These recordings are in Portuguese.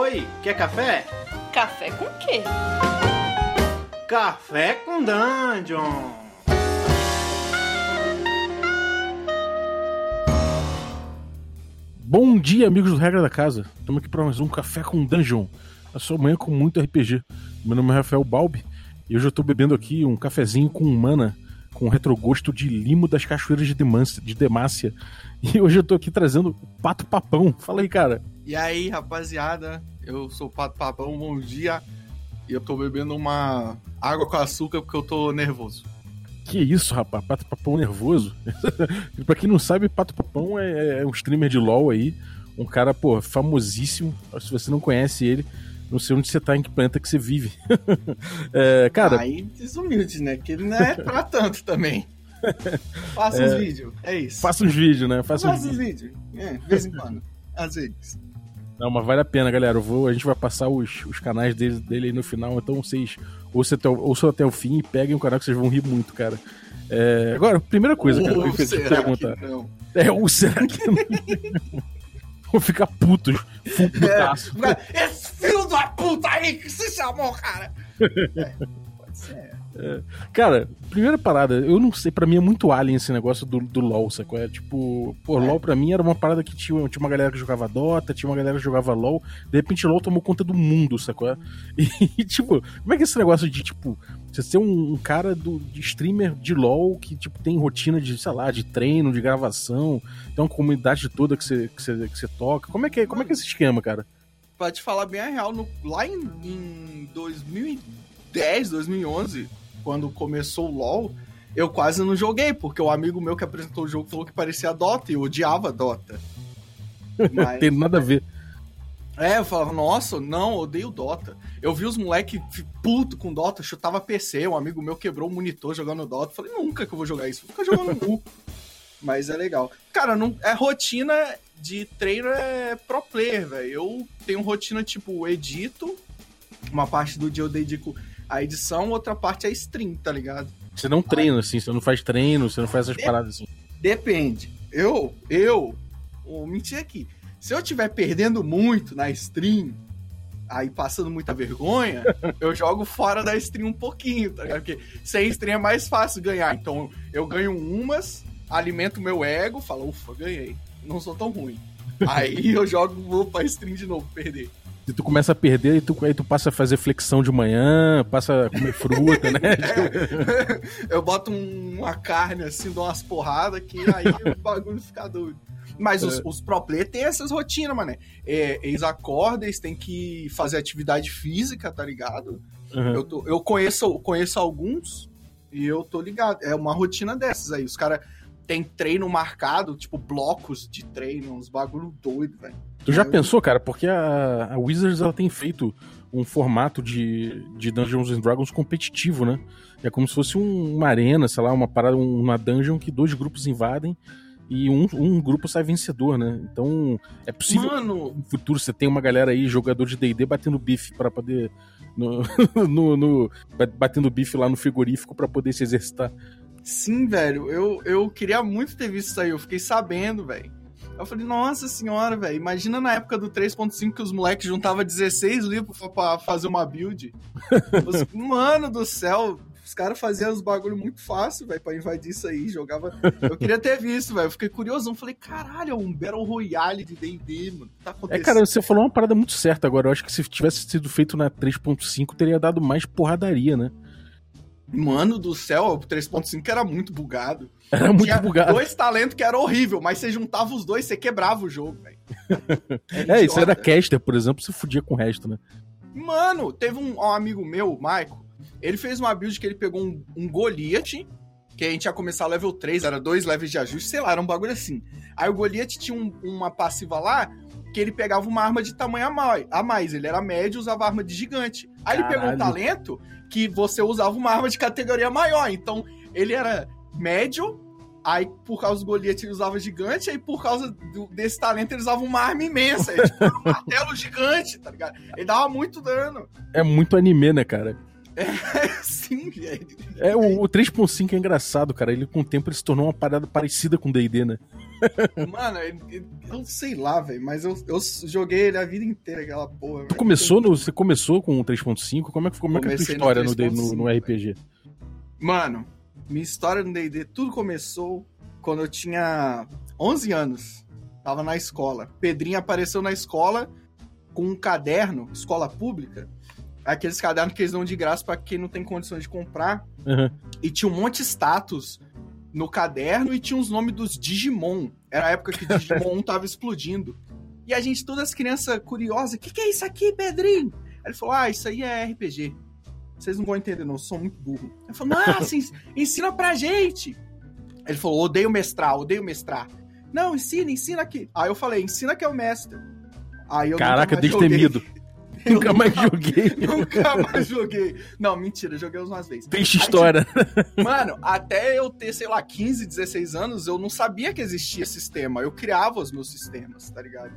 Oi, quer café? Café com quê? Café com Dungeon! Bom dia, amigos do Regra da Casa. Estamos aqui para mais um Café com Dungeon. A sua manhã com muito RPG. Meu nome é Rafael Balbi e hoje eu estou bebendo aqui um cafezinho com mana com retrogosto de limo das cachoeiras de Demácia, de Demácia. E hoje eu tô aqui trazendo o Pato Papão. Fala aí, cara. E aí, rapaziada, eu sou o Pato Papão, bom dia. E eu tô bebendo uma água com açúcar porque eu tô nervoso. Que isso, rapaz? Pato Papão nervoso? pra quem não sabe, Pato Papão é, é, um streamer de LoL aí. Um cara, pô, famosíssimo. Se você não conhece ele, não sei onde você tá, em que planeta que você vive. é, cara. Aí desumilde, né? Que ele não é pra tanto também. Faça é, uns vídeos, é isso. Faça uns vídeos, né? Faça, Faça uns vídeos. É, de vez em quando. Às vezes. Não, mas vale a pena, galera. Eu vou, a gente vai passar os, os canais dele, dele aí no final, então vocês ouçam até, ouçam até o fim e peguem o canal que vocês vão rir muito, cara. É, agora, primeira coisa, cara, que eu queria perguntar. É, ou será que não? Vou ficar putos. Putaço. É, esse filho puta aí que se chamou, cara. É, pode ser. É. Cara, primeira parada, eu não sei, pra mim é muito alien esse negócio do, do LoL, sacou? É tipo, pô, é. LoL pra mim era uma parada que tinha, tinha uma galera que jogava Dota, tinha uma galera que jogava LoL, de repente LoL tomou conta do mundo, sacou? E, e tipo, como é que é esse negócio de, tipo, você ser um, um, cara do, de streamer de LoL que, tipo, tem rotina de, sei lá, de treino, de gravação, tem uma comunidade toda que você, que você, que você toca, como é que é, como é que é esse esquema, cara? Pra te falar bem a real, no, lá em, em 2010, 2011 quando começou o LoL, eu quase não joguei, porque o amigo meu que apresentou o jogo falou que parecia Dota e eu odiava Dota. Mas... Tem nada a ver. É, eu falava, nossa, não, odeio Dota. Eu vi os moleque puto com Dota, chutava PC, um amigo meu quebrou o monitor jogando Dota. Falei, nunca que eu vou jogar isso, vou ficar jogando nu. Mas é legal. Cara, não, é rotina de treino é pro player, velho. Eu tenho rotina tipo, edito, uma parte do dia eu dedico a edição, outra parte é stream, tá ligado? Você não treina, assim, você não faz treino, você não faz essas de paradas assim. Depende. Eu, eu, vou mentir aqui. Se eu estiver perdendo muito na stream, aí passando muita vergonha, eu jogo fora da stream um pouquinho, tá ligado? Porque sem stream é mais fácil ganhar. Então eu ganho umas, alimento meu ego, falo, ufa, ganhei. Não sou tão ruim. Aí eu jogo, vou pra stream de novo, perder. Se tu começa a perder, aí tu, aí tu passa a fazer flexão de manhã, passa a comer fruta, né? é, eu boto uma carne assim, dou umas porradas que aí o bagulho fica doido. Mas os, é. os pro player têm essas rotinas, mano. É, eles acordam, eles têm que fazer atividade física, tá ligado? Uhum. Eu, tô, eu conheço, conheço alguns e eu tô ligado. É uma rotina dessas aí. Os caras tem treino marcado, tipo blocos de treino, uns bagulho doido, velho. Tu já pensou, cara? Porque a, a Wizards ela tem feito um formato de, de Dungeons and Dragons competitivo, né? É como se fosse um, uma arena, sei lá, uma parada, uma dungeon que dois grupos invadem e um, um grupo sai vencedor, né? Então é possível Mano... no futuro você tem uma galera aí, jogador de D&D, batendo bife para poder no, no, no, batendo bife lá no frigorífico para poder se exercitar. Sim, velho, eu, eu queria muito ter visto isso aí, eu fiquei sabendo, velho. Eu falei, nossa senhora, velho, imagina na época do 3.5 que os moleques juntavam 16 livros pra fazer uma build. os, mano do céu, os caras faziam os bagulho muito fácil, velho, pra invadir isso aí, jogava... Eu queria ter visto, velho, eu fiquei curioso, falei, caralho, é um Battle Royale de D&D, mano, tá acontecendo? É, cara, você falou uma parada muito certa agora, eu acho que se tivesse sido feito na 3.5 teria dado mais porradaria, né? Mano do céu, o 3.5 era muito bugado. Era muito Tinha bugado. dois talentos que era horrível, mas você juntava os dois, você quebrava o jogo, velho. É, isso era caster, por exemplo, você fudia com o resto, né? Mano, teve um, um amigo meu, o Maico, ele fez uma build que ele pegou um, um Goliath, que a gente ia começar level 3, era dois levels de ajuste, sei lá, era um bagulho assim. Aí o Goliath tinha um, uma passiva lá que ele pegava uma arma de tamanho a mais. Ele era médio e usava arma de gigante. Aí Caralho. ele pegou um talento que você usava uma arma de categoria maior. Então, ele era médio, aí por causa do Goliath ele usava gigante, aí por causa do, desse talento ele usava uma arma imensa. Aí, tipo, um martelo gigante, tá ligado? Ele dava muito dano. É muito anime, né, cara? Sim, velho. É, o, o 3.5 é engraçado, cara. Ele com o tempo ele se tornou uma parada parecida com D&D, né? Mano, eu sei lá, velho, mas eu, eu joguei ele a vida inteira, aquela porra. Tu começou no, você começou com o 3.5? Como é que, como é, que é a tua Comecei no história no, D- 3.5, no, no RPG? Mano, minha história no D&D, tudo começou quando eu tinha 11 anos. Tava na escola. Pedrinho apareceu na escola com um caderno, escola pública, aqueles cadernos que eles dão de graça pra quem não tem condições de comprar. Aham. E tinha um monte de status no caderno e tinha os nomes dos Digimon. Era a época que Digimon 1 tava explodindo. E a gente, todas as crianças curiosas, o que, que é isso aqui, Pedrinho? Aí ele falou, ah, isso aí é RPG. Vocês não vão entender, não, eu sou muito burro. Ele falou, nossa, ens- ensina pra gente. Ele falou, odeio mestrar, odeio mestrar. Não, ensina, ensina aqui. Aí eu falei, ensina que é o mestre. Aí eu Caraca, nunca mais desde joguei. temido. Nunca mais joguei. Nunca mais joguei. Não, mentira, joguei umas vezes. Peixe Aí, história. Mano, até eu ter, sei lá, 15, 16 anos, eu não sabia que existia sistema. Eu criava os meus sistemas, tá ligado?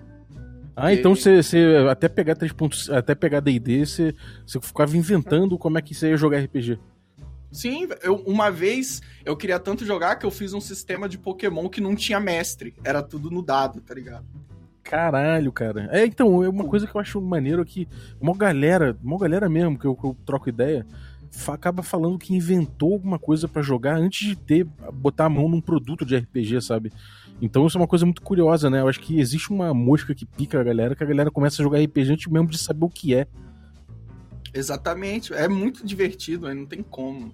Ah, então você, até pegar 3. pontos- Até pegar D&D, você, você ficava inventando como é que você ia jogar RPG. Sim, eu, uma vez eu queria tanto jogar que eu fiz um sistema de Pokémon que não tinha mestre. Era tudo no dado, tá ligado? Caralho, cara. É, então, é uma coisa que eu acho maneiro é que uma galera, uma galera mesmo que eu, que eu troco ideia, acaba falando que inventou alguma coisa pra jogar antes de ter botar a mão num produto de RPG, sabe? Então isso é uma coisa muito curiosa, né? Eu acho que existe uma mosca que pica a galera, que a galera começa a jogar RPG antes mesmo de saber o que é. Exatamente. É muito divertido, não tem como.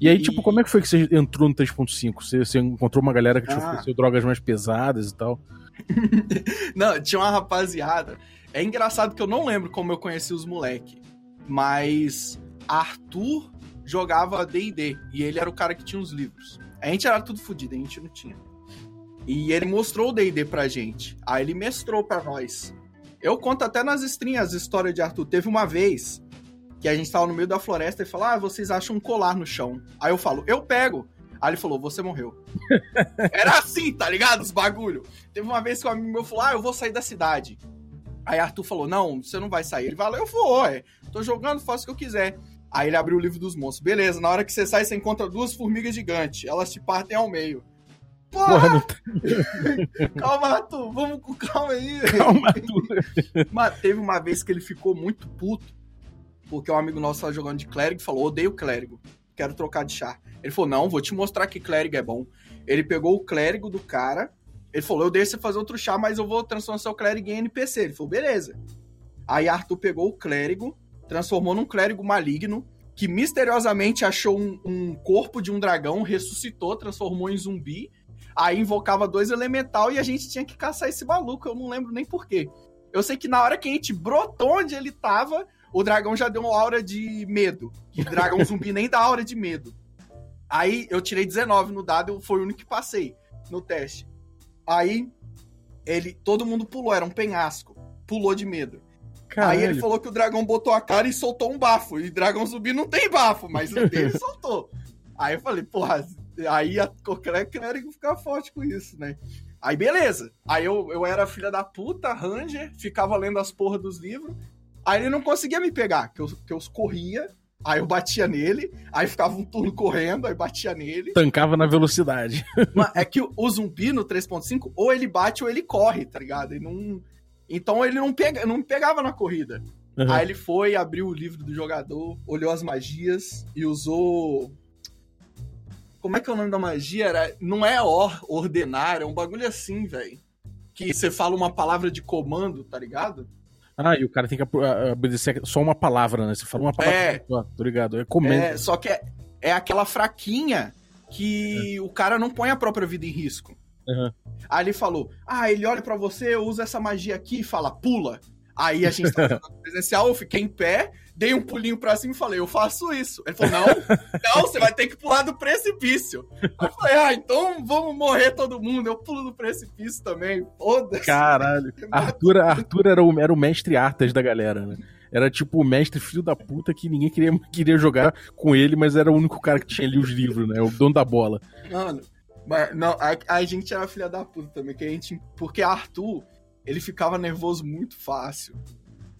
E aí, E- tipo, como é que foi que você entrou no 3.5? Você, você encontrou uma galera que te Ah. ofereceu drogas mais pesadas e tal? Não, tinha uma rapaziada. É engraçado que eu não lembro como eu conheci os moleque, mas Arthur jogava D&D e ele era o cara que tinha os livros. A gente era tudo fodido, a gente não tinha. E ele mostrou o D&D pra gente. Aí ele mestrou pra nós. Eu conto até nas estrinhas a história de Arthur. Teve uma vez que a gente tava no meio da floresta e falou: Ah, vocês acham um colar no chão. Aí eu falo, eu pego. Aí ele falou, você morreu. Era assim, tá ligado? Os bagulho. Teve uma vez que um amigo meu falou: Ah, eu vou sair da cidade. Aí Arthur falou: Não, você não vai sair. Ele falou: Eu vou, é. Tô jogando, faço o que eu quiser. Aí ele abriu o livro dos monstros. Beleza, na hora que você sai, você encontra duas formigas gigantes. Elas te partem ao meio. Porra, não calma, Arthur, vamos com calma aí. calma, Arthur. Mas teve uma vez que ele ficou muito puto, porque um amigo nosso tava jogando de clérigo e falou: odeio clérigo, quero trocar de char. Ele falou: não, vou te mostrar que clérigo é bom. Ele pegou o clérigo do cara, ele falou: eu deixo você fazer outro chá, mas eu vou transformar seu clérigo em NPC. Ele falou: beleza. Aí Arthur pegou o clérigo, transformou num clérigo maligno, que misteriosamente achou um, um corpo de um dragão, ressuscitou, transformou em zumbi. Aí invocava dois elemental e a gente tinha que caçar esse maluco, eu não lembro nem porquê. Eu sei que na hora que a gente brotou onde ele tava, o dragão já deu uma aura de medo. Que dragão zumbi nem dá aura de medo. Aí eu tirei 19 no dado, eu foi o único que passei no teste. Aí ele, todo mundo pulou, era um penhasco. Pulou de medo. Aí ele Caralho. falou que o dragão botou a cara e soltou um bafo. E dragão zumbi não tem bafo, mas o dele soltou. Aí eu falei, porra, aí a qualquer clérigo ficar forte com isso, né? Aí beleza. Aí eu, eu era filha da puta, Ranger, ficava lendo as porras dos livros. Aí ele não conseguia me pegar, que eu, que eu corria, aí eu batia nele, aí ficava um turno correndo, aí batia nele. Tancava na velocidade. É que o- zumbi no 3.5, ou ele bate ou ele corre, tá ligado? E não... Então ele não, pega, não pegava na corrida. Uhum. Aí ele foi, abriu o livro do jogador, olhou as magias e usou. Como é que é o nome da magia? Era... Não é or, ordenar, é um bagulho assim, velho. Que você fala uma palavra de comando, tá ligado? Ah, e o cara tem que apro- a- obedecer só uma palavra, né? Você fala uma palavra. É. tô ligado. É comendo. É, só que é, é aquela fraquinha que o cara não põe a própria vida em risco. Uhum. Aí ele falou: Ah, ele olha pra você, usa essa magia aqui e fala, pula. Aí a gente jogando presencial, eu fiquei em pé, dei um pulinho pra cima e falei, eu faço isso. Ele falou, não, não, você vai ter que pular do precipício. Aí eu falei, ah, então vamos morrer todo mundo, eu pulo do precipício também, foda-se. Caralho. Arthur, Arthur era, o, era o mestre Artas da galera, né? Era tipo o mestre filho da puta que ninguém queria, queria jogar com ele, mas era o único cara que tinha ali os livros, né? O dono da bola. Mano, mas não, a, a gente era filha da puta também, que a gente, porque Arthur, ele ficava nervoso muito fácil.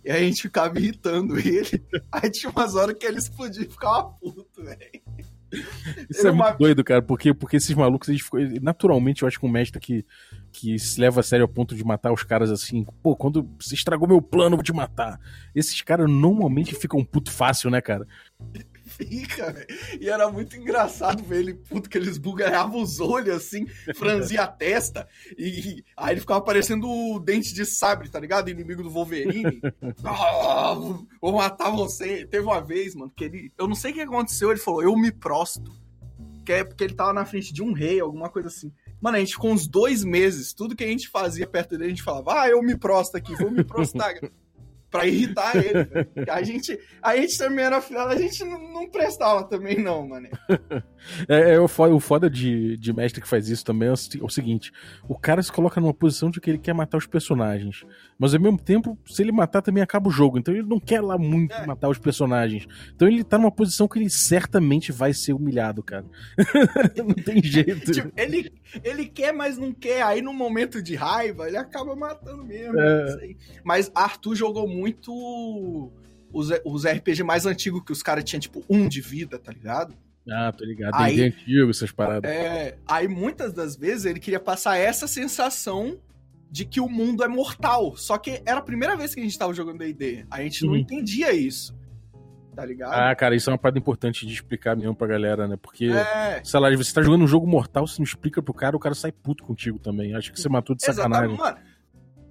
E aí a gente ficava irritando ele. Aí tinha umas horas que ele explodia e ficava puto, velho. Isso é muito uma- doido, cara, porque, porque esses malucos, eles naturalmente, eu acho que um mestre que, que se leva a sério ao ponto de matar os caras assim, pô, quando você estragou meu plano, eu vou te matar. Esses caras normalmente ficam puto fácil, né, cara? Fica, velho. E era muito engraçado ver ele, puto, que eles bugalhavam os olhos assim, franzia a testa. E aí ele ficava parecendo o dente de sabre, tá ligado? Inimigo do Wolverine. Ah, vou matar você. Teve uma vez, mano, que ele. Eu não sei o que aconteceu, ele falou, eu me prosto. Que é porque ele tava na frente de um rei, alguma coisa assim. Mano, a gente ficou uns dois meses, tudo que a gente fazia perto dele, a gente falava, ah, eu me prosto aqui, vou me prostar. pra irritar ele. A gente, a gente também era final, a gente não, não prestava também, não, mano. É, é o foda, o foda de, de mestre que faz isso também é o, é o seguinte: o cara se coloca numa posição de que ele quer matar os personagens. Mas ao mesmo tempo, se ele matar, também acaba o jogo. Então ele não quer lá muito É. matar os personagens. Então ele tá numa posição que ele certamente vai ser humilhado, cara. não tem jeito. Tipo, ele, ele quer, mas não quer. Aí no momento de raiva, ele acaba matando mesmo. É. Mas Arthur jogou muito os, os RPG mais antigos, que os caras tinham, tipo, um de vida, tá ligado? Ah, tô ligado. Aí- D&D antigo, essas paradas. É, aí muitas das vezes ele queria passar essa sensação de que o mundo é mortal. Só que era a primeira vez que a gente tava jogando D&D. A gente não Uhum. entendia isso. Tá ligado? Ah, cara, isso é uma parada importante de explicar mesmo pra galera, né? Porque, é. sei lá, você tá jogando um jogo mortal, você não explica pro cara, o cara sai puto contigo também. Acho que você matou de sacanagem. Exatamente, mano.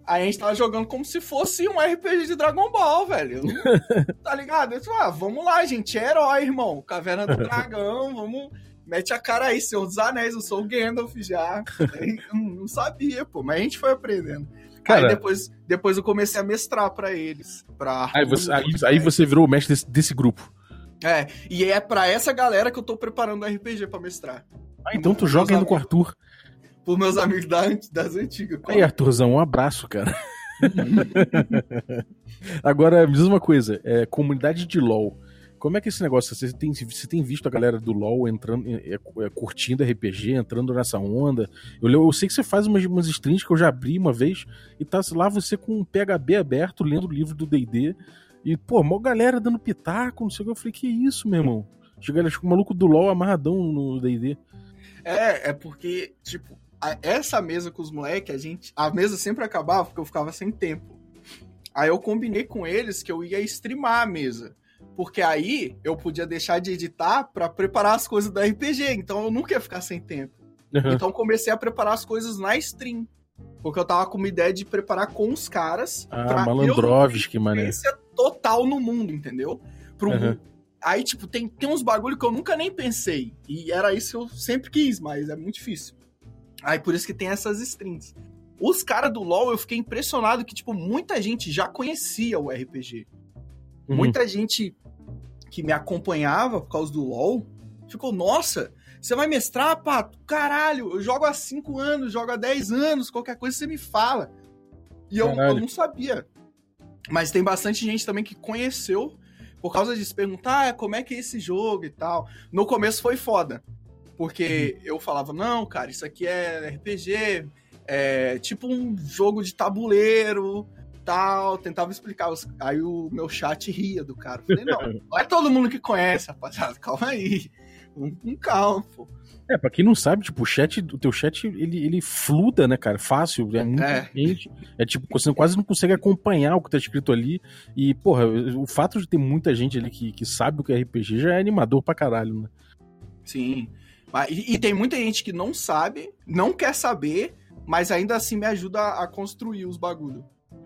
Aí a gente tava jogando como se fosse um RPG de Dragon Ball, velho. tá ligado? Eu falei, ah, vamos lá, gente é herói, irmão. Caverna do Dragão, vamos. Mete a cara aí, Senhor dos Anéis, eu sou o Gandalf já. Eu não sabia, pô, mas a gente foi aprendendo. Cara- aí depois, depois eu comecei a mestrar pra eles. Pra Aí você, aí, aí você virou o mestre desse, desse grupo. É, e é pra essa galera que eu tô preparando o RPG pra mestrar. Ah, então tu joga ainda com o. Arthur. Pros meus amigos da, das antigas. Aí, Arthurzão, um abraço, cara. Agora, me diz uma coisa: é, comunidade de LOL. Como é que é esse negócio? Você tem, você tem visto a galera do LoL entrando, é, é, curtindo RPG, entrando nessa onda? Eu, eu sei que você faz umas, umas streams que eu já abri uma vez e tá lá você com um PHB aberto, lendo o livro do D&D e, pô, mó galera dando pitaco, não sei o que. Eu falei, que isso, meu irmão? Chega o maluco do LoL amarradão no D&D. É, é porque, tipo, essa mesa com os moleques, a gente. A mesa sempre acabava porque eu ficava sem tempo. Aí eu combinei com eles que eu ia streamar a mesa. Porque aí eu podia deixar de editar pra preparar as coisas do RPG. Então eu nunca ia ficar sem tempo. Então eu comecei a preparar as coisas na stream. Porque eu tava com uma ideia de preparar com os caras. Ah, pra eu Malandrovski, mané. experiência total no mundo, entendeu? Pro Aham. mundo. Aí, tipo, tem, tem uns bagulho que eu nunca nem pensei. E era isso que eu sempre quis, mas é muito difícil. Aí por isso que tem essas strings. Os caras do LoL, eu fiquei impressionado que, tipo, muita gente já conhecia o RPG. Uhum. Muita gente que me acompanhava por causa do LoL ficou, nossa, você vai mestrar, Pato? Caralho, eu jogo há 5 anos, jogo há 10 anos, qualquer coisa você me fala. E eu, eu não sabia. Mas tem bastante gente também que conheceu por causa disso, perguntar ah, como é que é esse jogo e tal. No começo foi foda. Porque eu falava, não, cara, isso aqui é RPG, é tipo um jogo de tabuleiro, tal. Tentava explicar. os- Aí o meu chat ria do cara. Eu Falei, não, não é todo mundo que conhece, rapaziada, calma aí. Um, um calma, pô. É, pra quem não sabe, tipo, o chat, o teu chat, ele, ele fluda, né, cara? Fácil, é muita É. gente. É tipo, você quase não consegue acompanhar o que tá escrito ali. E, porra, o fato de ter muita gente ali que, que sabe o que é RPG já é animador pra caralho, né? Sim. Mas- E, e tem muita gente que não sabe, não quer saber, mas ainda assim me ajuda a, a construir os bagulho.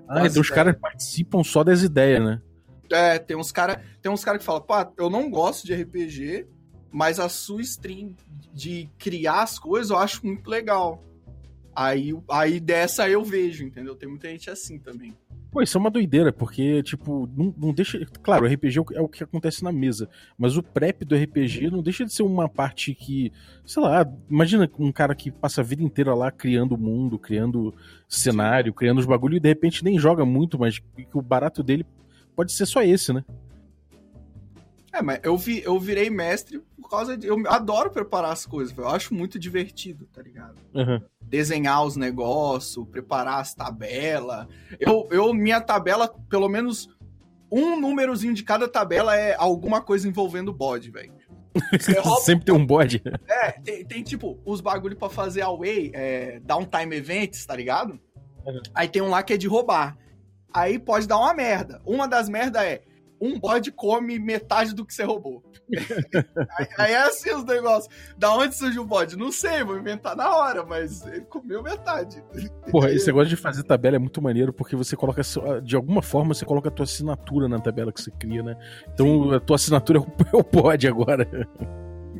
Ah, então os ideias. caras participam só das ideias, né? É, tem uns cara, tem uns cara que falam, pô, eu não gosto de RPG, mas a sua stream de criar as coisas eu acho muito legal. Aí, aí dessa eu vejo, entendeu? Tem muita gente assim também. Pô, isso é uma doideira, porque, tipo, não, não deixa. Claro, o RPG é o que- é o que acontece na mesa, mas o prep do RPG não deixa de ser uma parte que, sei lá, imagina um cara que passa a vida inteira lá criando o mundo, criando cenário, criando os bagulho e de repente nem joga muito, mas que o barato dele pode ser só esse, né? É, mas eu, vi, eu virei mestre por causa de. Eu adoro preparar as coisas, eu acho muito divertido, tá ligado? Aham. Desenhar os negócios, preparar as tabelas. Eu, eu, minha tabela, pelo menos um númerozinho de cada tabela é alguma coisa envolvendo bode, velho. Sempre tem um bode. É, tem, tem, tipo os bagulho pra fazer away, é, downtime events, tá ligado? Uhum. Aí tem um lá que é de roubar. Aí pode dar uma merda. Uma das merdas é um bode come metade do que você roubou. aí, aí, é assim os negócios. Da onde surgiu o bode? Não sei, vou inventar na hora, mas ele comeu metade. Porra, esse negócio de fazer tabela é muito maneiro, porque você coloca, de alguma forma, você coloca a tua assinatura na tabela que você cria, né? Então Sim. a tua assinatura é o bode agora.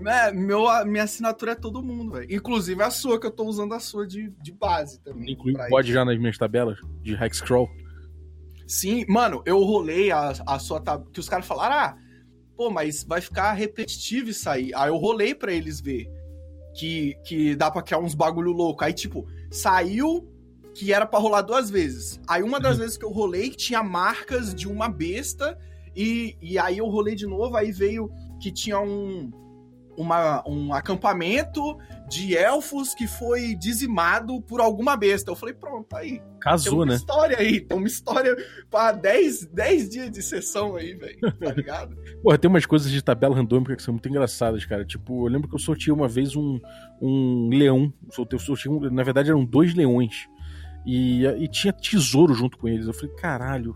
É, meu, minha assinatura é todo mundo, velho. Inclusive a sua, que eu tô usando a sua de, de base também. Inclui o bode já nas minhas tabelas de Hexcrawl. Sim, mano, eu rolei a, a sua tabela. Que os caras falaram, ah, pô, mas vai ficar repetitivo isso aí. Aí eu rolei para eles ver que, que dá pra criar uns bagulho louco. Aí, tipo, saiu que era para rolar duas vezes. Aí uma das uhum. vezes que eu rolei tinha marcas de uma besta. E, e aí eu rolei de novo, aí veio que tinha um uma, um acampamento de elfos que foi dizimado por alguma besta. Eu falei, pronto, aí. Casou, tem uma né? história aí, tem uma história pra 10, 10 dias de sessão aí, velho, tá ligado? Porra, tem umas coisas de tabela randômica que são muito engraçadas, cara. Tipo, eu lembro que eu sorteei uma vez um, um leão. Eu sorteei, na verdade, eram dois leões. E, e tinha tesouro junto com eles. Eu falei, caralho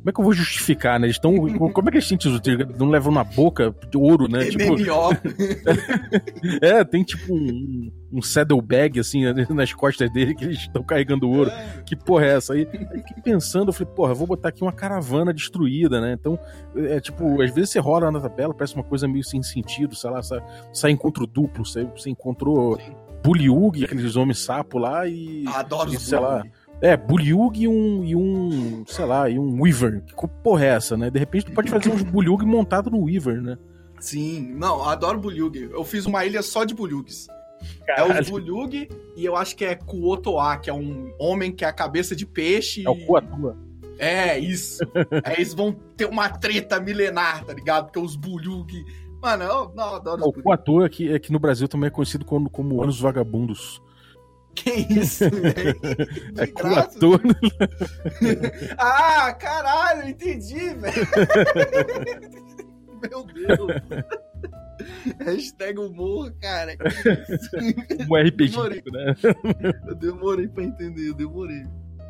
como é que eu vou justificar, né? Eles estão. como é que eles têm tesouro? Não levam na boca de ouro, né? Tipo... é, tem tipo um, um saddlebag, assim, nas costas dele que eles estão carregando ouro. Que porra é essa? Aí, aí fiquei pensando, eu falei, porra, eu vou botar aqui uma caravana destruída, né? Então, é tipo, às vezes você rola na tabela, parece uma coisa meio sem sentido, sei lá, sai, sai encontro duplo, você, você encontrou Buliug, aqueles homens sapo lá e. Adoro e, sei lá. É, Bulyug e um, e um, sei lá, e um Weaver. Que porra é essa, né? De repente tu pode fazer uns Bulyug montado no Weaver, né? Sim, não, adoro Bulyug. Eu fiz uma ilha só de Bulyugs. É o Bulyug e eu acho que é Kuotoa, que é um homem que é a cabeça de peixe. É o Kuatua. É, isso. Aí eles vão ter uma treta milenar, tá ligado? Porque os Bulyug. Mano, eu não, adoro O Kuatua, que, é que no Brasil também é conhecido como, como Anos Vagabundos. Que isso, velho? É coator. ah, caralho, entendi, velho. Meu Deus. Hashtag humor, cara. Um RPG, demorei. né? Eu demorei pra entender, eu demorei.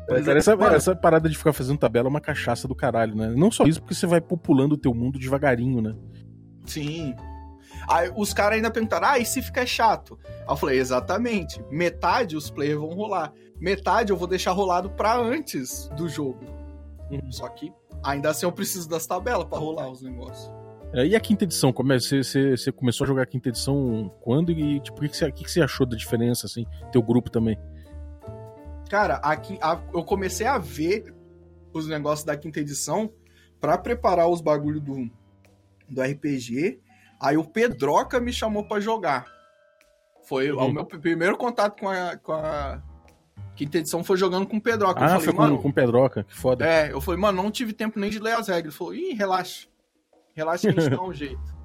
Mas cara, essa, essa, parada de ficar fazendo tabela é uma cachaça do caralho, né? Não só isso, porque você vai populando o teu mundo devagarinho, né? Sim. Aí os caras ainda perguntaram, ah, e se ficar chato? Aí eu falei, exatamente. Metade os players vão rolar. Metade eu vou deixar rolado pra antes do jogo. Uhum. Só que ainda assim eu preciso das tabelas para rolar os negócios. É, e a quinta edição? Como é, você, você, você, começou a jogar a quinta edição quando e tipo, o que, você, que, que você achou da diferença, assim? Teu grupo também? Cara, aqui, a, eu comecei a ver os negócios da quinta edição para preparar os bagulho do, do RPG Aí o Pedroca me chamou para jogar. Foi uhum. o meu primeiro contato com a, com a quinta edição foi jogando com o Pedroca. Ah, falei, foi com, com o Pedroca, que foda. É, eu falei, mano, não tive tempo nem de ler as regras. Ele falou, ih, relaxa. Relaxa que a gente dá um jeito.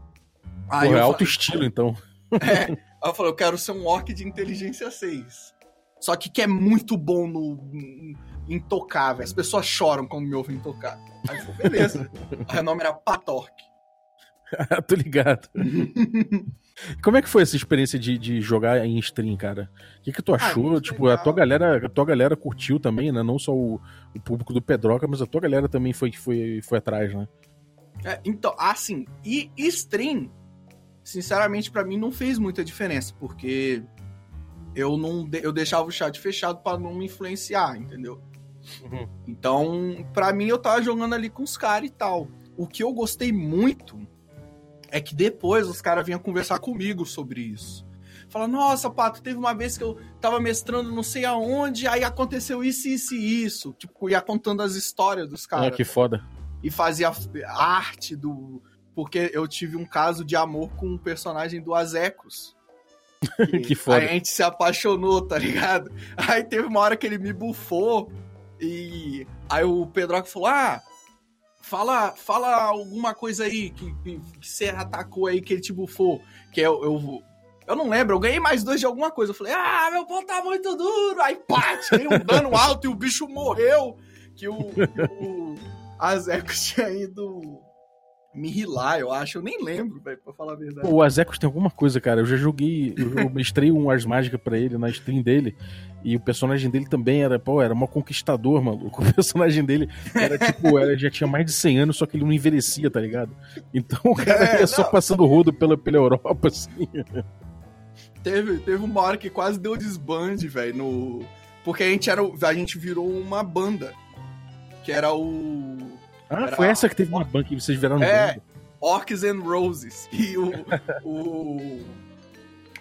Aí Pô, é alto estilo, então. É, aí eu falei, eu quero ser um orc de inteligência 6. Só que que é muito bom no, tocar, velho. As pessoas choram quando me ouvem tocar. Aí eu falei, beleza. o nome era Patork. Tô ligado. Como é que foi essa experiência de, de jogar em stream, cara? O que, que tu ah, achou? Ah, tipo, a tua galera, a tua galera curtiu também, né? Não só o, o, público do Pedroca, mas a tua galera também foi, foi, foi atrás, né? É, então, assim, e stream, sinceramente, para mim não fez muita diferença, porque eu não eu deixava o chat fechado para não me influenciar, entendeu? Uhum. Então, para mim eu tava jogando ali com os caras e tal. O que eu gostei muito é que depois os caras vinham conversar comigo sobre isso. Fala, nossa, Pato, teve uma vez que eu tava mestrando não sei aonde, aí aconteceu isso, isso e isso. Tipo, ia contando as histórias dos caras. É, que foda. E fazia arte do. Porque eu tive um caso de amor com um personagem do Azecos. que foda. Aí a gente se apaixonou, tá ligado? Aí teve uma hora que ele me bufou e aí o Pedroca falou: Ah, Fala, fala alguma coisa aí que, que, que você atacou aí, que ele te bufou. Que eu, eu, eu não lembro, eu ganhei mais dois de alguma coisa. Eu falei, ah, meu pão tá muito duro. Aí, pá, tirei um dano alto e o bicho morreu. Que o, o, a Zecos tinha ido me rilar, eu acho. Eu nem lembro, velho, pra falar a verdade. O Azecos tem alguma coisa, cara. Eu já joguei, eu, mestrei um Ars Mágica pra ele na stream dele. E o personagem dele também era, pô, era uma conquistador, maluco. O personagem dele era tipo, era, já tinha mais de 100 anos, só que ele não envelhecia, tá ligado? Então o cara É, ia só não. passando rodo pela, pela Europa, assim. Teve, teve uma hora que quase deu desbande, velho, no. Porque a gente era. A gente virou uma banda. Que era o. Ah, Era- foi essa que teve uma banca e vocês viraram É. banda. Orcs and Roses. E o. o.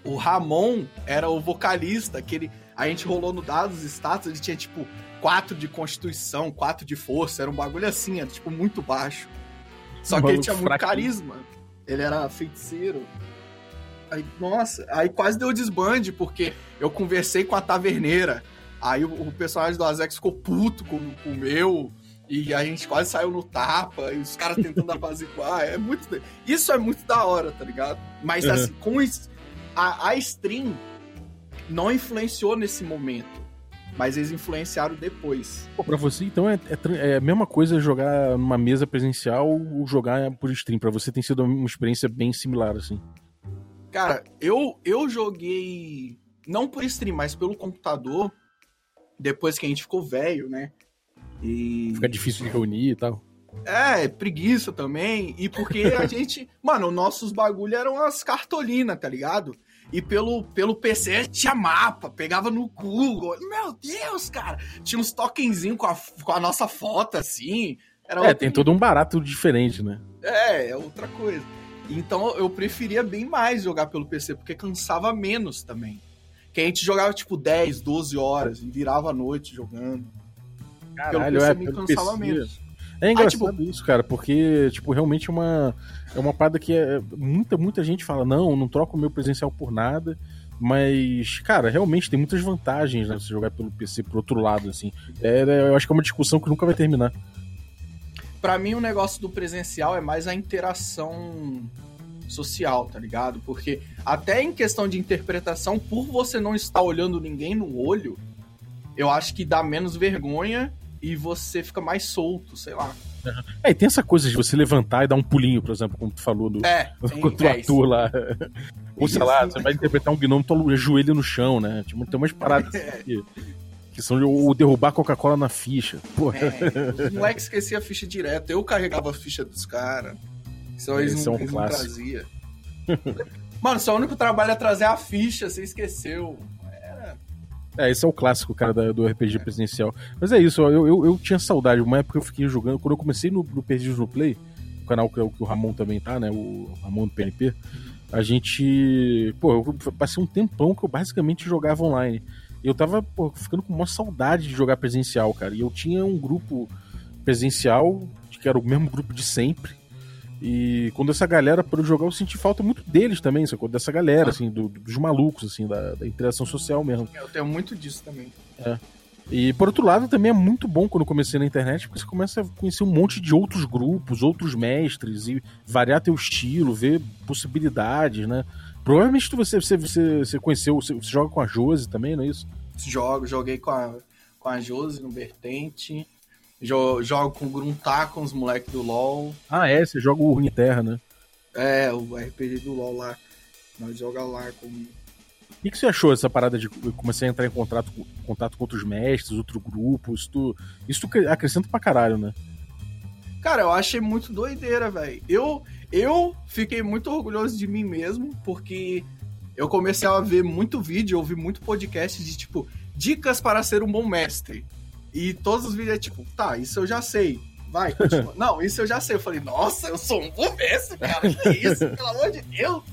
O Ramon era o vocalista, que ele. A gente rolou no dados status, ele tinha tipo 4 de constituição, 4 de força, era um bagulho assim, era tipo muito baixo. Só Um que ele tinha muito fraquinho. carisma. Ele era feiticeiro. Aí, nossa, aí quase deu desbande, porque eu conversei com a taverneira. Aí o, o personagem do Azex ficou puto com, com o meu. E a gente quase saiu no tapa, e os caras tentando apaziguar. É muito. Isso é muito da hora, tá ligado? Mas Uhum. assim, com is- a, a stream não influenciou nesse momento. Mas eles influenciaram depois. Pô, pra você, então, é, é, é a mesma coisa jogar numa mesa presencial ou jogar por stream. Pra você tem sido uma experiência bem similar, assim. Cara, eu, eu joguei. Não por stream, mas pelo computador. Depois que a gente ficou velho, né? E. Fica difícil de reunir e tal. É, preguiça também. E porque a gente. Mano, nossos bagulho eram as cartolinas, tá ligado? E pelo, pelo PC tinha mapa, pegava no Google. Meu Deus, cara! Tinha uns tokenzinhos com a, com a nossa foto, assim. Era É, tem todo um barato diferente, né? É, é outra coisa. Então eu preferia bem mais jogar pelo PC, porque cansava menos também. Que a gente jogava tipo 10, 12 horas e virava a noite jogando. Caralho, pelo PC é, me cansava PC. menos. É engraçado Ah, tipo- isso, cara, porque, tipo, realmente é uma, é uma parada que é, muita, muita gente fala, não, não troco o meu presencial por nada, mas, cara, realmente tem muitas vantagens, né, você jogar pelo PC por outro lado, assim. É, é, eu acho que é uma discussão que nunca vai terminar. Pra mim o negócio do presencial é mais a interação social, tá ligado? Porque até em questão de interpretação, por você não estar olhando ninguém no olho, eu acho que dá menos vergonha e você fica mais solto, sei lá. É, e tem essa coisa de você levantar e dar um pulinho, por exemplo, como tu falou do, É, tem, contra o é ator lá. Ou sei lá, você vai interpretar um gnomo, tu ajoelha no chão, né? Tipo, tem umas paradas É. que, que são de o derrubar Coca-Cola na ficha. Porra. É, os moleques esqueciam a ficha direto. Eu carregava a ficha dos caras. Só eles Esse não, é um eles não traziam. Mano, seu único trabalho é trazer a ficha, você esqueceu. É, esse é o clássico, cara, da- do RPG presidencial. Mas é isso, eu, eu, eu tinha saudade. Uma época eu fiquei jogando. Quando eu comecei no, no Perdidos no Play, o canal que, é que o Ramon também tá, né? O Ramon do PNP. A gente. Pô, eu passei um tempão que eu basicamente jogava online. Eu tava, pô, ficando com uma saudade de jogar presencial, cara. E eu tinha um grupo presencial, que era o mesmo grupo de sempre. E quando essa galera de jogar, eu senti falta muito deles também, sacou? Dessa galera, assim, do- dos malucos, assim, da, da interação social mesmo. Eu tenho muito disso também. E por outro lado, também é muito bom quando eu comecei na internet, porque você começa a conhecer um monte de outros grupos, outros mestres, e variar teu estilo, ver possibilidades, né? Provavelmente você, você, você, você conheceu, você, você joga com a Josi também, não é isso? Jogo, joguei com a, com a Josi no Vertente. Jo- jogo com o Gruntar, com os moleques do LoL. Ah, é, você joga o Runeterra, né? É, o RPG do LoL lá. Nós joga lá com. O que, que você achou dessa parada de comecei a entrar em contato, com- contato com outros mestres, outro grupo? Isso, tu, isso tu cre- acrescenta pra caralho, né? Cara, eu achei muito doideira, velho. Eu, eu fiquei muito orgulhoso de mim mesmo, porque eu comecei a ver muito vídeo, ouvir muito podcast de tipo, dicas para ser um bom mestre. E todos os vídeos é tipo, tá, isso eu já sei. Vai, continua. Não, isso eu já sei. Eu falei, nossa, eu sou um bom mestre, cara. Que isso, pelo amor de Deus.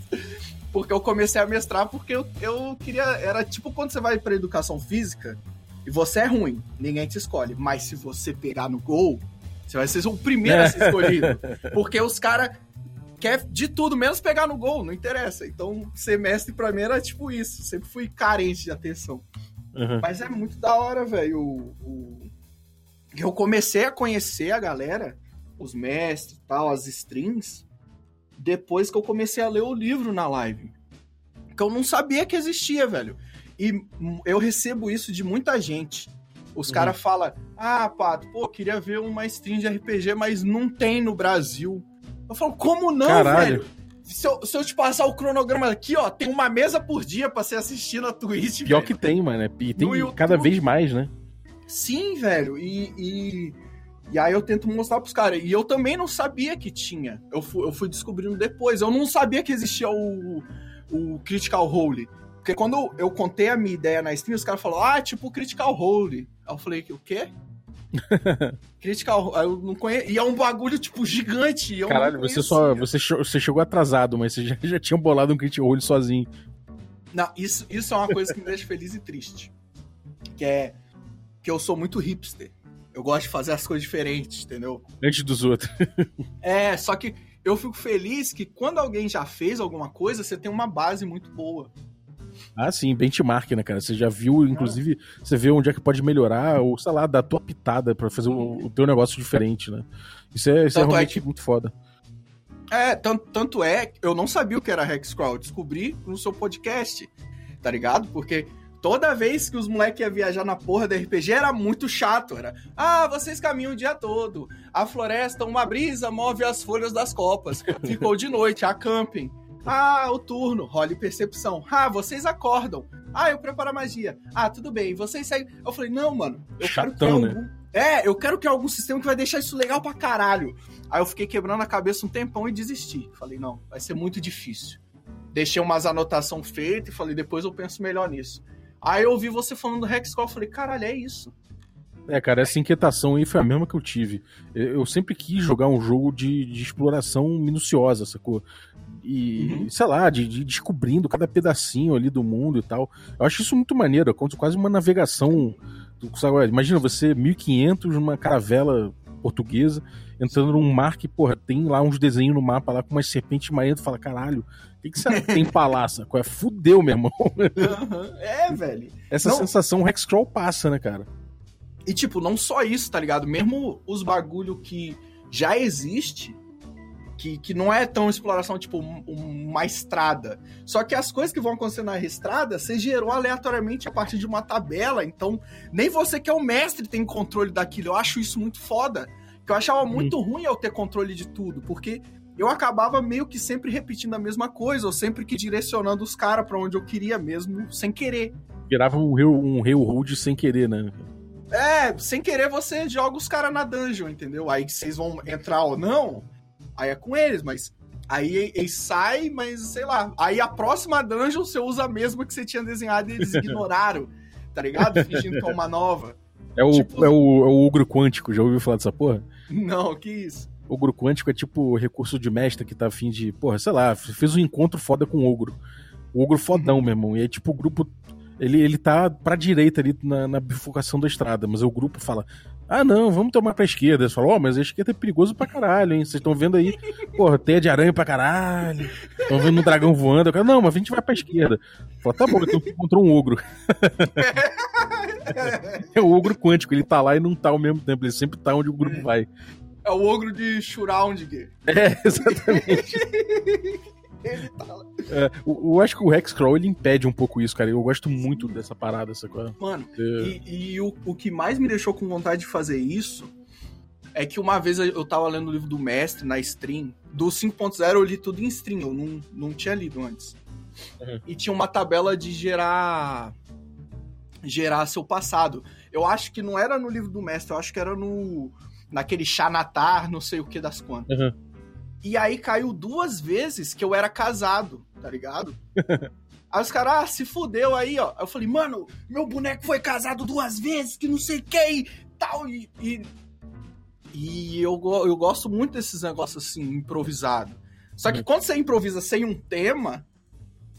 Porque eu comecei a mestrar porque eu, eu queria. Era tipo quando você vai pra educação física e você é ruim, ninguém te escolhe. Mas se você pegar no gol, você vai ser o primeiro a ser escolhido. Porque os caras quer de tudo, menos pegar no gol, não interessa. Então, ser mestre pra mim era tipo isso. Sempre fui carente de atenção. Uhum. Mas é muito da hora, velho. O, o... Eu comecei a conhecer a galera, os mestres e tal, as strings, depois que eu comecei a ler o livro na live. Que eu não sabia que existia, velho. E eu recebo isso de muita gente. Os Uhum. caras falam, ah, Pato, pô, queria ver uma stream de RPG, mas não tem no Brasil. Eu falo, como não, Caralho. velho? Se eu, se eu te passar o cronograma aqui, ó, tem uma mesa por dia pra você assistir na Twitch, Pior velho. que tem, mano. é- E tem No YouTube. cada vez mais, né? Sim, velho. E, e, e aí eu tento mostrar pros caras. E eu também não sabia que tinha. Eu fui, eu fui descobrindo depois. Eu não sabia que existia o, o Critical Role. Porque quando eu, eu contei a minha ideia na stream, os caras falaram, ah, tipo Critical Role. Aí eu falei, o quê? Critical eu não conheço. E é um bagulho, tipo, gigante. eu Caralho, você só. Você, você chegou atrasado, mas você já, já tinha bolado um critical role sozinho. Não, isso, isso é uma coisa que me deixa feliz e triste. Que é que eu sou muito hipster. Eu gosto de fazer as coisas diferentes, entendeu? Antes dos outros. É, só que eu fico feliz que quando alguém já fez alguma coisa, você tem uma base muito boa. Ah, sim, benchmark, né, cara? Você já viu, inclusive, você vê onde é que pode melhorar, ou sei lá, dar tua pitada pra fazer o, o teu negócio diferente, né? Isso é, isso é é realmente que- muito foda. É, tanto, tanto é, eu não sabia o que era Hexcrawl, descobri no seu podcast, tá ligado? Porque toda vez que os moleques iam viajar na porra da RPG era muito chato, era, ah, vocês caminham o dia todo, a floresta, uma brisa move as folhas das copas, ficou de noite, acampem. Ah, o turno, role percepção. Ah, vocês acordam. Ah, eu preparo a magia. Ah, tudo bem, vocês seguem. Eu falei, não, mano, eu quero Chatão, que né? algum... É, eu quero que algum sistema que vai deixar isso legal pra caralho. Aí eu fiquei quebrando a cabeça um tempão e desisti. Falei, não, vai ser muito difícil. Deixei umas anotações feitas e falei, depois eu penso melhor nisso. Aí eu ouvi você falando do Hexcall, falei, caralho, é isso. É, cara, essa inquietação aí foi a mesma que eu tive. Eu eu sempre quis jogar um jogo de, de exploração minuciosa, sacou? E, Uhum. sei lá, de, de descobrindo cada pedacinho ali do mundo e tal. Eu acho isso muito maneiro, é como quase uma navegação. do- sabe, imagina você, 1500 numa caravela portuguesa, entrando num mar que, porra, tem lá uns desenhos no mapa lá com umas serpentes marinhas, tu fala, caralho, o que, que será que tem pra lá, sacou? É fudeu, meu irmão. é, velho. Essa Não. sensação o Hexcrawl passa, né, cara? E, tipo, não só isso, tá ligado? Mesmo os bagulho que já existe, que, que não é tão exploração, tipo, um- uma estrada. Só que as coisas que vão acontecer na estrada, você gerou aleatoriamente a partir de uma tabela. Então, nem você que é o mestre tem controle daquilo. Eu acho isso muito foda. Que eu achava muito ruim eu ter controle de tudo, porque eu acabava meio que sempre repetindo a mesma coisa, ou sempre que direcionando os caras pra onde eu queria mesmo, sem querer. Virava um um Rio Hood sem querer, né? É, sem querer você joga os caras na dungeon, entendeu? Aí que vocês vão entrar ou não, aí é com eles, mas aí eles saem, mas sei lá. Aí a próxima dungeon você usa a mesma que você tinha desenhado e eles ignoraram, tá ligado? Fingindo que é uma nova. É o, Tipo- é, o, é o ogro quântico, já ouviu falar dessa porra? Não, que isso. Ogro quântico é tipo recurso de mestre que tá afim de, porra, sei lá, fez um encontro foda com o ogro. O ogro fodão, meu irmão. E aí, tipo, o grupo. Ele, ele tá pra direita ali na, na bifurcação da estrada, mas o grupo fala: Ah, não, vamos tomar pra esquerda. Eles falam: Ó, mas a esquerda é perigoso pra caralho, hein? Vocês estão vendo aí, porra, teia de aranha pra caralho. Estão vendo um dragão voando. Eu falo, não, mas a gente vai pra esquerda. Fala, tá bom, então tu encontrou um ogro. É o ogro quântico, ele tá lá e não tá ao mesmo tempo, ele sempre tá onde o grupo vai. É o ogro de Shroud. É, exatamente. Ele tá lá. É, eu, eu acho que o Hexcrawl ele impede um pouco isso, cara. Eu gosto muito dessa parada, sacou? Mano, É, E, e o, o que mais me deixou com vontade de fazer isso é que uma vez eu tava lendo o livro do mestre na stream. Do 5.0 eu li tudo em stream, eu não, não tinha lido antes. Uhum. E tinha uma tabela de gerar. gerar seu passado. Eu acho que não era no livro do mestre, eu acho que era no. naquele Xanatar, não sei o que das quantas. Uhum. E aí caiu duas vezes que eu era casado, tá ligado? Aí os caras, ah, se fudeu aí, ó. Aí eu falei, mano, meu boneco foi casado duas vezes, que não sei o que e tal. E, e, e eu, eu gosto muito desses negócios assim, improvisado. Só que Uhum. quando você improvisa sem um tema,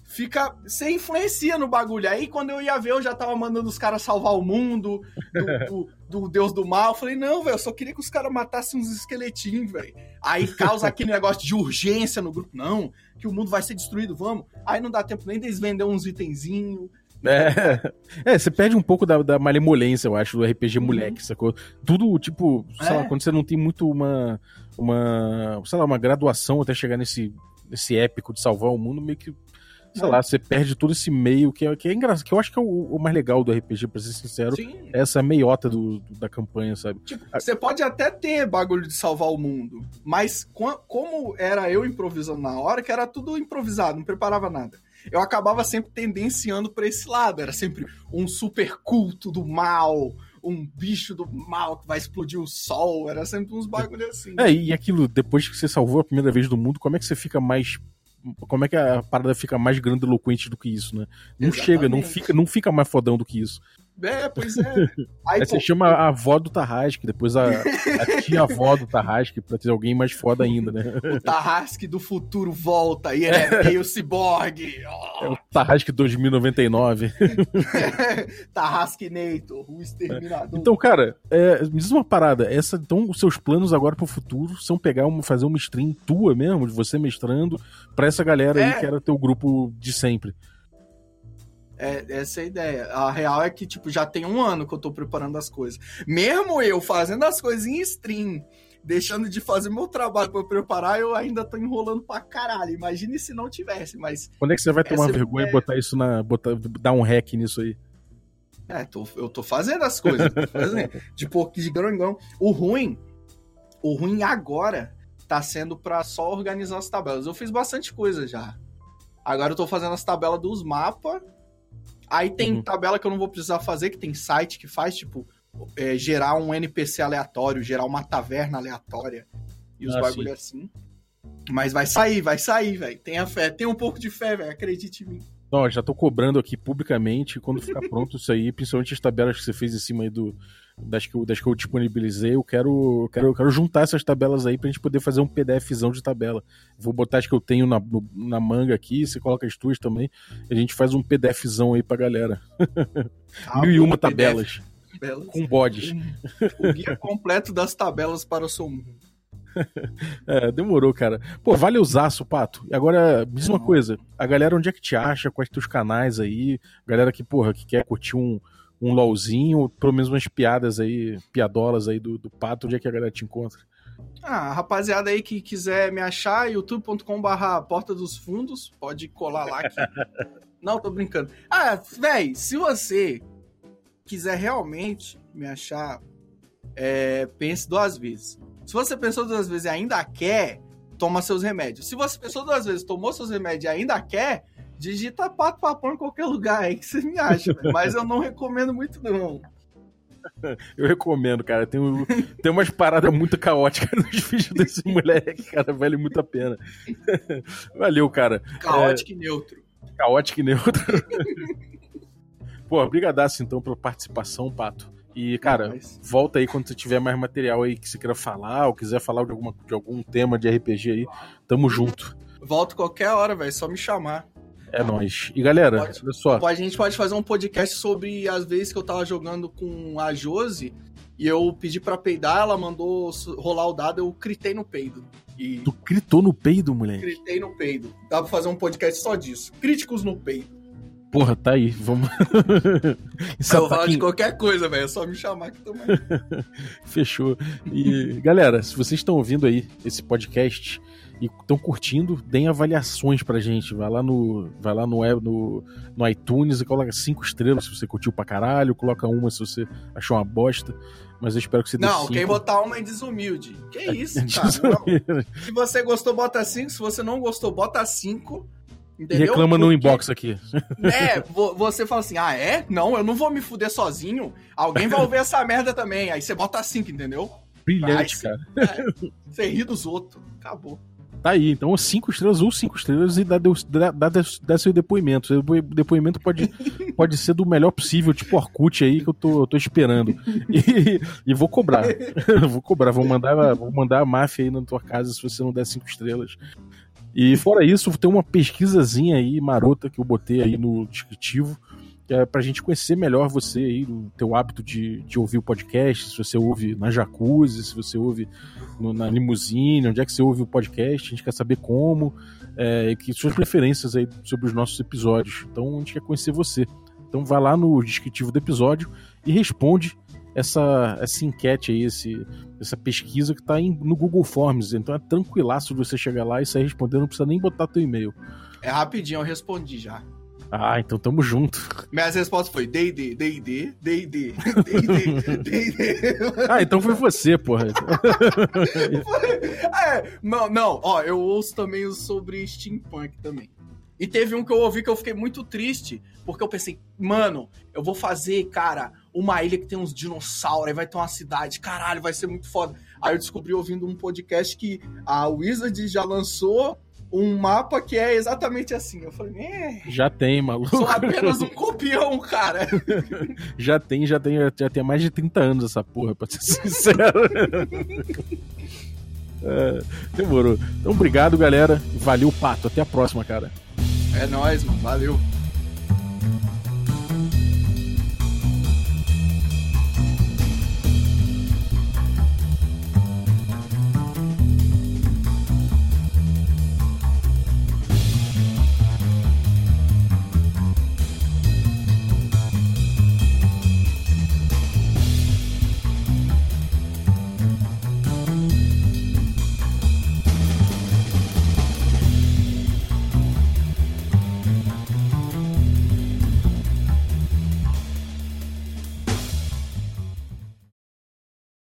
fica. Você influencia no bagulho. Aí quando eu ia ver, eu já tava mandando os caras salvar o mundo do, do, do Deus do Mal. Eu falei, não, velho, eu só queria que os caras matassem uns esqueletinhos, velho. Aí causa aquele negócio de urgência no grupo. Não, que o mundo vai ser destruído, vamos. Aí não dá tempo nem deles vender uns itenzinhos. É, é, você perde um pouco da, da malemolência, eu acho, do RPG Uhum. moleque, sacou? Tudo, tipo, sei É. lá, quando você não tem muito uma, uma, sei lá, uma graduação até chegar nesse, nesse épico de salvar o mundo, meio que sei lá, você perde todo esse meio que é, que é engraçado, que eu acho que é o, o mais legal do RPG, pra ser sincero. Sim. Essa meiota do, do- da campanha, sabe? Tipo, você pode até ter bagulho de salvar o mundo, mas co- como era eu improvisando na hora, que era tudo improvisado, não preparava nada. Eu acabava sempre tendenciando pra esse lado. Era sempre um super culto do mal, um bicho do mal que vai explodir o sol. Era sempre uns bagulho assim. É, e aquilo, depois que você salvou a primeira vez do mundo, como é que você fica mais. Como é que a parada fica mais grandiloquente do que isso, né? Não Exatamente. chega, não fica, não fica mais fodão do que isso. É, pois é. Aí, Aí pô, você chama a avó do Tarrasque, depois a, a tia-avó do Tarrasque, pra ter alguém mais foda ainda, né? o Tarrasque do futuro volta e ele é meio ciborgue. É o Tarrasque 2099. Tarrasque Nator, o exterminador. Então, cara, é, me diz uma parada. Essa, então, os seus planos agora pro futuro são pegar uma, fazer uma stream tua mesmo, de você mestrando, pra essa galera aí É. que era teu grupo de sempre. É, essa é a ideia. A real é que, tipo, já tem um ano que eu tô preparando as coisas. Mesmo eu fazendo as coisas em stream, deixando de fazer meu trabalho pra eu preparar, eu ainda tô enrolando pra caralho. Imagine se não tivesse, mas. Quando é que você vai tomar é- vergonha e botar isso na. Botar, dar um hack nisso aí? É, tô- eu tô fazendo as coisas. tô fazendo. de pouquinho de grão em grão. O ruim, o ruim agora tá sendo pra só organizar as tabelas. Eu fiz bastante coisa já. Agora eu tô fazendo as tabelas dos mapas. Aí tem Uhum. tabela que eu não vou precisar fazer, que tem site que faz, tipo, é, gerar um NPC aleatório, gerar uma taverna aleatória. E os Ah, bagulho assim. Mas vai sair, vai sair, velho. Tenha fé. Tenha um pouco de fé, velho. Acredite em mim. Não, já tô cobrando aqui publicamente quando ficar pronto isso aí, principalmente as tabelas que você fez em cima aí do, das, que eu, das que eu disponibilizei. Eu quero, eu quero, eu quero juntar essas tabelas aí pra gente poder fazer um PDFzão de tabela. Vou botar as que eu tenho na, no- na manga aqui, você coloca as tuas também. A gente faz um PDFzão aí pra galera. Mil e uma tabelas tabelas. com bodes. O guia completo das tabelas para o seu mundo. É, demorou, cara. Pô, vale usaço, Pato. E agora, me diz uma coisa. A galera, onde é que te acha? Quais teus canais aí? Galera que, porra, que quer curtir um, um LOLzinho, ou pelo menos umas piadas aí, piadolas aí do, do Pato, onde é que a galera te encontra? Ah, rapaziada aí que quiser me achar, youtube.com/barra Porta dos Fundos, pode colar lá. Que... Não, tô brincando. Ah, véi, se você quiser realmente me achar, é, pense duas vezes. Se você pensou duas vezes e ainda quer, toma seus remédios. Se você pensou duas vezes, tomou seus remédios e ainda quer, digita pato papão em qualquer lugar aí que você me acha. Mas eu não recomendo muito, não. Eu recomendo, cara. Tem, um- tem umas paradas muito caóticas nos vídeos desse moleque, cara. Vale muito a pena. Valeu, cara. Caótico e neutro. Caótico e neutro. Pô, brigadaço então pela participação, Pato. E, cara, Mas- volta aí quando você tiver mais material aí que você queira falar, ou quiser falar de, alguma, de algum tema de RPG aí. Tamo junto. Volto qualquer hora, velho. Só me chamar. É nóis. E galera, Pode. olha só. A gente pode fazer um podcast sobre as vezes que eu tava jogando com a Josi e eu pedi pra peidar, ela mandou rolar o dado, eu critei no peido. E Tu gritou no peido, moleque. critei no peido. Dá pra fazer um podcast só disso. Críticos no peido. Porra, tá aí. Vamos. Esse eu falo de qualquer coisa, velho. É só me chamar que também. fechou. E, galera, se vocês estão ouvindo aí esse podcast e estão curtindo, deem avaliações pra gente. Vai lá no, vai lá no, no, no iTunes e coloca cinco estrelas se você curtiu pra caralho, coloca uma se você achou uma bosta. Mas eu espero que você dê Não, cinco. quem botar uma é desumilde. Que isso, cara? Não. Se você gostou, bota 5. Se você não gostou, bota 5. E Entendeu? reclama no Porque- inbox aqui. É, vo- você fala assim, ah, é? Não, eu não vou me fuder sozinho. Alguém vai ouvir essa merda também. Aí você bota 5, entendeu? Brilhante, Vai, cara. É, você ri dos outros. Acabou. Tá aí, então cinco estrelas ou cinco estrelas e dá, dá, dá, dá seu depoimento. Seu depo- depoimento pode, pode ser do melhor possível, tipo Orkut aí que eu tô, eu tô esperando. E, e vou cobrar. vou cobrar, vou mandar, vou mandar a máfia aí na tua casa se você não der cinco estrelas. E fora isso, tem uma pesquisazinha aí marota que eu botei aí no descritivo. É pra gente conhecer melhor você aí, o teu hábito de, de ouvir o podcast, se você ouve na jacuzzi, se você ouve no- na limusine, onde é que você ouve o podcast, a gente quer saber como, é, que suas preferências aí sobre os nossos episódios. Então a gente quer conhecer você. Então vai lá no descritivo do episódio e responde essa, essa enquete aí, esse, essa pesquisa que tá em- no Google Forms. Então é tranquilaço de você chegar lá e sair respondendo, não precisa nem botar teu e-mail. É rapidinho, eu respondi já. Ah, então tamo junto. Minhas respostas foi D&D, D&D, D&D, D&D, D&D. Ah, então foi você, porra. é, não, não, ó, eu ouço também sobre steampunk também. E teve um que eu ouvi que eu fiquei muito triste, porque eu pensei, mano, eu vou fazer, cara, uma ilha que tem uns dinossauros, aí vai ter uma cidade, caralho, vai ser muito foda. Aí eu descobri ouvindo um podcast que a Wizard já lançou um mapa que é exatamente assim. Eu falei, é. Já tem, maluco. Sou apenas um copião, cara. já tem, já tem, já tem mais de 30 anos essa porra, pra ser sincero. é, demorou. Então, obrigado, galera. Valeu, Pato. Até a próxima, cara. É nóis, mano. Valeu.